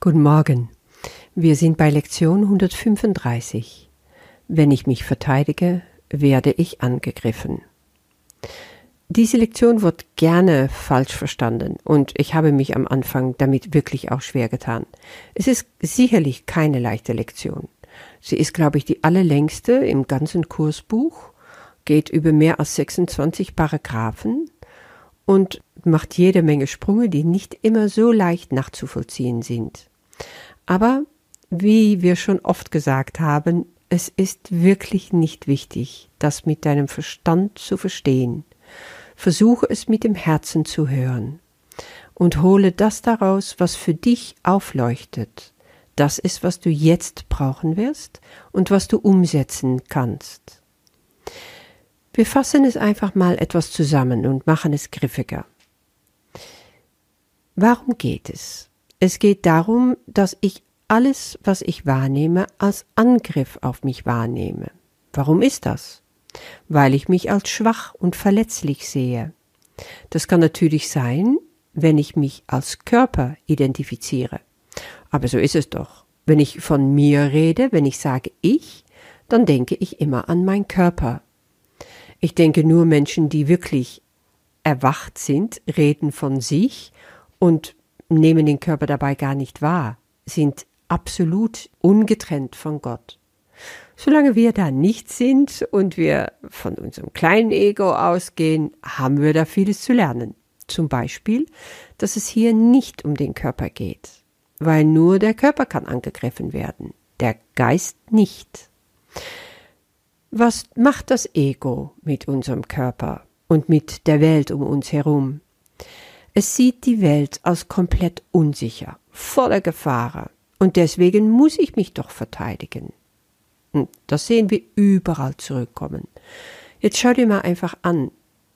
Guten Morgen. Wir sind bei Lektion 135. Wenn ich mich verteidige, werde ich angegriffen. Diese Lektion wird gerne falsch verstanden und ich habe mich am Anfang damit wirklich auch schwer getan. Es ist sicherlich keine leichte Lektion. Sie ist, glaube ich, die allerlängste im ganzen Kursbuch, geht über mehr als 26 Paragraphen und macht jede Menge Sprünge, die nicht immer so leicht nachzuvollziehen sind. Aber, wie wir schon oft gesagt haben, es ist wirklich nicht wichtig, das mit deinem Verstand zu verstehen. Versuche es mit dem Herzen zu hören und hole das daraus, was für dich aufleuchtet. Das ist, was du jetzt brauchen wirst und was du umsetzen kannst. Wir fassen es einfach mal etwas zusammen und machen es griffiger. Warum geht es? Es geht darum, dass ich alles, was ich wahrnehme, als Angriff auf mich wahrnehme. Warum ist das? Weil ich mich als schwach und verletzlich sehe. Das kann natürlich sein, wenn ich mich als Körper identifiziere. Aber so ist es doch. Wenn ich von mir rede, wenn ich sage ich, dann denke ich immer an meinen Körper. Ich denke nur Menschen, die wirklich erwacht sind, reden von sich und nehmen den Körper dabei gar nicht wahr, sind absolut ungetrennt von Gott. Solange wir da nicht sind und wir von unserem kleinen Ego ausgehen, haben wir da vieles zu lernen. Zum Beispiel, dass es hier nicht um den Körper geht, weil nur der Körper kann angegriffen werden, der Geist nicht. Was macht das Ego mit unserem Körper und mit der Welt um uns herum? Es sieht die Welt als komplett unsicher, voller Gefahren, und deswegen muss ich mich doch verteidigen. Und das sehen wir überall zurückkommen. Jetzt schau dir mal einfach an.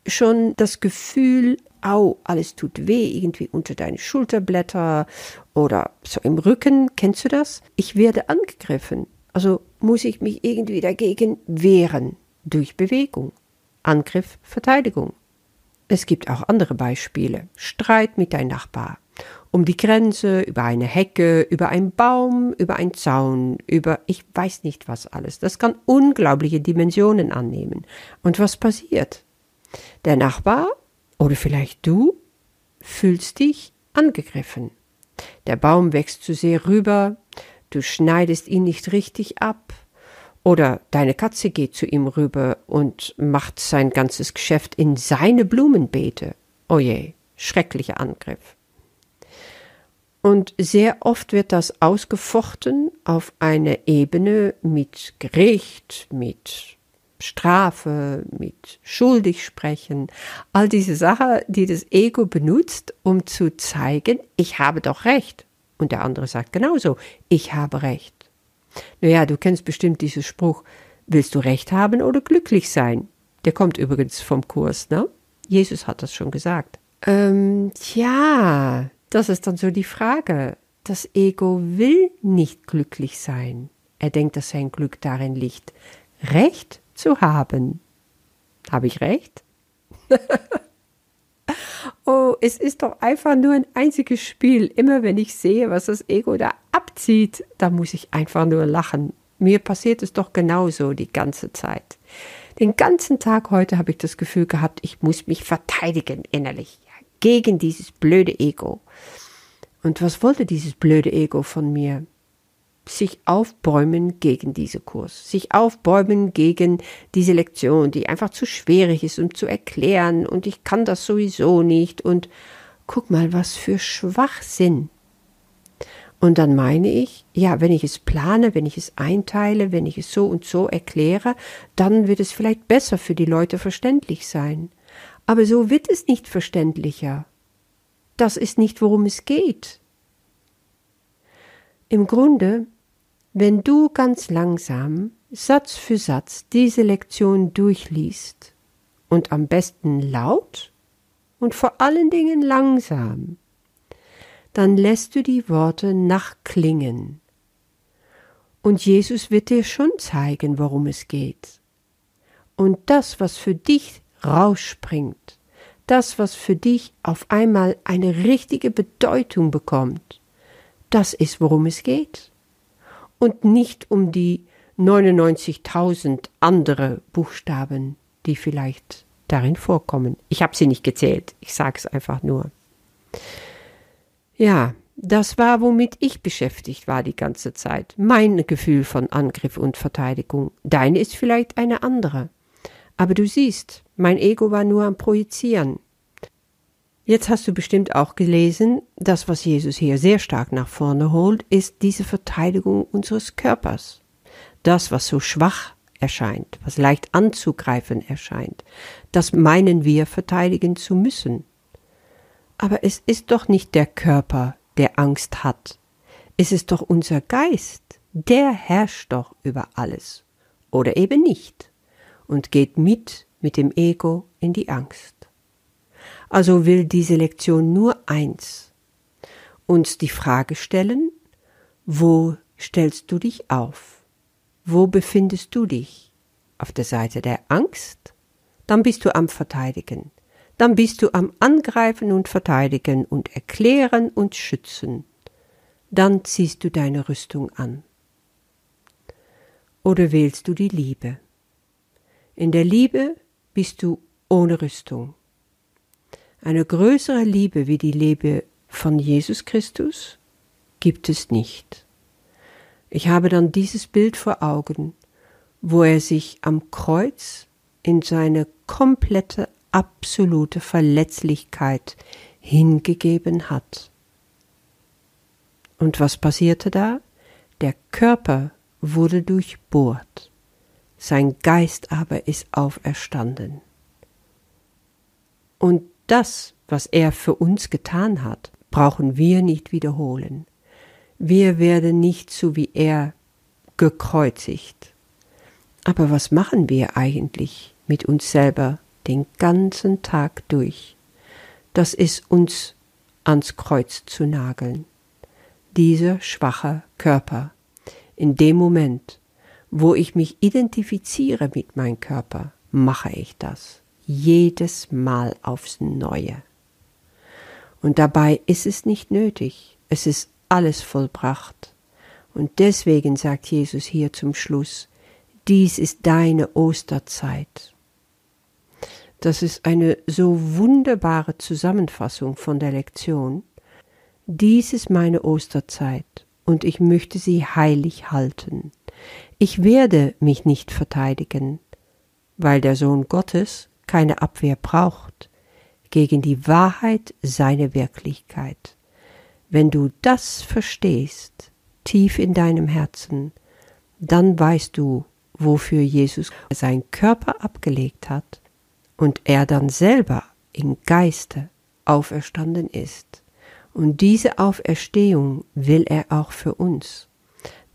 Schon das Gefühl, au, alles tut weh, irgendwie unter deine Schulterblätter oder so im Rücken, kennst du das? Ich werde angegriffen. Also muss ich mich irgendwie dagegen wehren durch Bewegung. Angriff, Verteidigung. Es gibt auch andere Beispiele. Streit mit deinem Nachbar. Um die Grenze, über eine Hecke, über einen Baum, über einen Zaun, über ich weiß nicht was alles. Das kann unglaubliche Dimensionen annehmen. Und was passiert? Der Nachbar oder vielleicht du fühlst dich angegriffen. Der Baum wächst zu sehr rüber, du schneidest ihn nicht richtig ab, oder deine Katze geht zu ihm rüber und macht sein ganzes Geschäft in seine Blumenbeete. Oje, oh schrecklicher Angriff. Und sehr oft wird das ausgefochten auf eine Ebene mit Gericht, mit Strafe, mit schuldig sprechen, all diese Sachen, die das Ego benutzt, um zu zeigen, ich habe doch recht. Und der andere sagt genauso, ich habe recht. Naja, du kennst bestimmt diesen Spruch, willst du recht haben oder glücklich sein? Der kommt übrigens vom Kurs, ne? Jesus hat das schon gesagt. Ähm, tja, das ist dann so die Frage. Das Ego will nicht glücklich sein. Er denkt, dass sein Glück darin liegt, Recht zu haben. Habe ich recht? oh, es ist doch einfach nur ein einziges Spiel. Immer wenn ich sehe, was das Ego da abzieht, da muss ich einfach nur lachen. Mir passiert es doch genauso die ganze Zeit. Den ganzen Tag heute habe ich das Gefühl gehabt, ich muss mich verteidigen innerlich gegen dieses blöde Ego. Und was wollte dieses blöde Ego von mir? Sich aufbäumen gegen diese Kurs, sich aufbäumen gegen diese Lektion, die einfach zu schwierig ist, um zu erklären und ich kann das sowieso nicht und guck mal, was für Schwachsinn. Und dann meine ich, ja, wenn ich es plane, wenn ich es einteile, wenn ich es so und so erkläre, dann wird es vielleicht besser für die Leute verständlich sein. Aber so wird es nicht verständlicher. Das ist nicht, worum es geht. Im Grunde wenn du ganz langsam, Satz für Satz diese Lektion durchliest und am besten laut und vor allen Dingen langsam, dann lässt du die Worte nachklingen. Und Jesus wird dir schon zeigen, worum es geht. Und das, was für dich rausspringt, das, was für dich auf einmal eine richtige Bedeutung bekommt, Das ist, worum es geht. Und nicht um die 99.000 andere Buchstaben, die vielleicht darin vorkommen. Ich habe sie nicht gezählt, ich sage es einfach nur. Ja, das war, womit ich beschäftigt war die ganze Zeit. Mein Gefühl von Angriff und Verteidigung. Deine ist vielleicht eine andere. Aber du siehst, mein Ego war nur am Projizieren. Jetzt hast du bestimmt auch gelesen, das, was Jesus hier sehr stark nach vorne holt, ist diese Verteidigung unseres Körpers. Das, was so schwach erscheint, was leicht anzugreifen erscheint, das meinen wir verteidigen zu müssen. Aber es ist doch nicht der Körper, der Angst hat. Es ist doch unser Geist, der herrscht doch über alles. Oder eben nicht und geht mit mit dem Ego in die Angst. Also will diese Lektion nur eins, uns die Frage stellen, wo stellst du dich auf? Wo befindest du dich? Auf der Seite der Angst? Dann bist du am Verteidigen. Dann bist du am Angreifen und Verteidigen und Erklären und Schützen. Dann ziehst du deine Rüstung an. Oder wählst du die Liebe? In der Liebe bist du ohne Rüstung. Eine größere Liebe wie die Liebe von Jesus Christus gibt es nicht. Ich habe dann dieses Bild vor Augen, wo er sich am Kreuz in seine komplette, absolute Verletzlichkeit hingegeben hat. Und was passierte da? Der Körper wurde durchbohrt sein Geist aber ist auferstanden. Und das, was er für uns getan hat, brauchen wir nicht wiederholen. Wir werden nicht so wie er gekreuzigt. Aber was machen wir eigentlich mit uns selber den ganzen Tag durch? Das ist uns ans Kreuz zu nageln. Dieser schwache Körper. In dem Moment, wo ich mich identifiziere mit meinem Körper, mache ich das jedes Mal aufs Neue. Und dabei ist es nicht nötig, es ist alles vollbracht. Und deswegen sagt Jesus hier zum Schluss, dies ist deine Osterzeit. Das ist eine so wunderbare Zusammenfassung von der Lektion. Dies ist meine Osterzeit und ich möchte sie heilig halten. Ich werde mich nicht verteidigen, weil der Sohn Gottes keine Abwehr braucht gegen die Wahrheit seiner Wirklichkeit. Wenn du das verstehst, tief in deinem Herzen, dann weißt du, wofür Jesus seinen Körper abgelegt hat und er dann selber im Geiste auferstanden ist. Und diese Auferstehung will er auch für uns.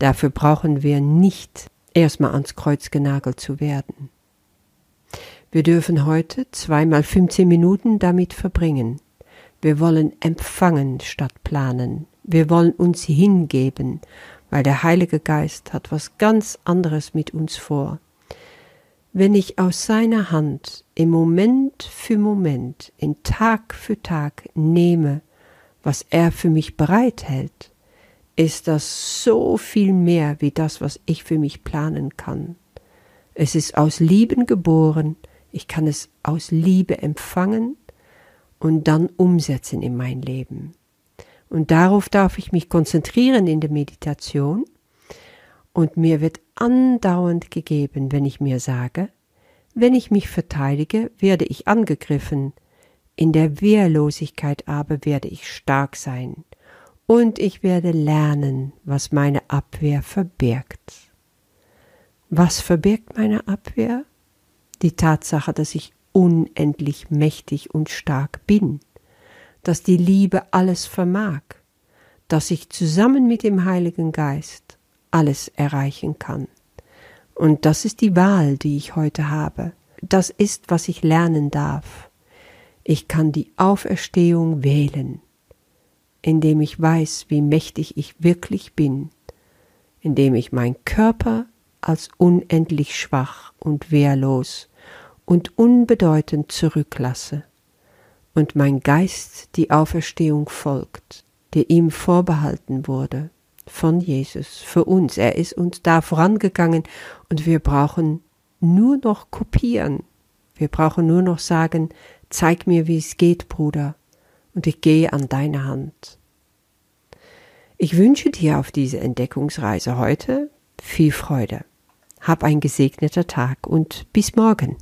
Dafür brauchen wir nicht erstmal ans Kreuz genagelt zu werden. Wir dürfen heute zweimal 15 Minuten damit verbringen. Wir wollen empfangen statt planen. Wir wollen uns hingeben, weil der Heilige Geist hat was ganz anderes mit uns vor. Wenn ich aus seiner Hand im Moment für Moment, in Tag für Tag nehme, was er für mich bereithält, ist das so viel mehr wie das, was ich für mich planen kann. Es ist aus Lieben geboren, ich kann es aus Liebe empfangen und dann umsetzen in mein Leben. Und darauf darf ich mich konzentrieren in der Meditation und mir wird andauernd gegeben, wenn ich mir sage, wenn ich mich verteidige, werde ich angegriffen, in der Wehrlosigkeit aber werde ich stark sein und ich werde lernen, was meine Abwehr verbirgt. Was verbirgt meine Abwehr? Die Tatsache, dass ich unendlich mächtig und stark bin, dass die Liebe alles vermag, dass ich zusammen mit dem Heiligen Geist alles erreichen kann. Und das ist die Wahl, die ich heute habe. Das ist, was ich lernen darf. Ich kann die Auferstehung wählen indem ich weiß, wie mächtig ich wirklich bin, indem ich mein Körper als unendlich schwach und wehrlos und unbedeutend zurücklasse und mein Geist die Auferstehung folgt, der ihm vorbehalten wurde von Jesus für uns. Er ist uns da vorangegangen und wir brauchen nur noch kopieren. Wir brauchen nur noch sagen, zeig mir, wie es geht, Bruder, und ich gehe an deine Hand. Ich wünsche dir auf diese Entdeckungsreise heute viel Freude. Hab ein gesegneter Tag und bis morgen.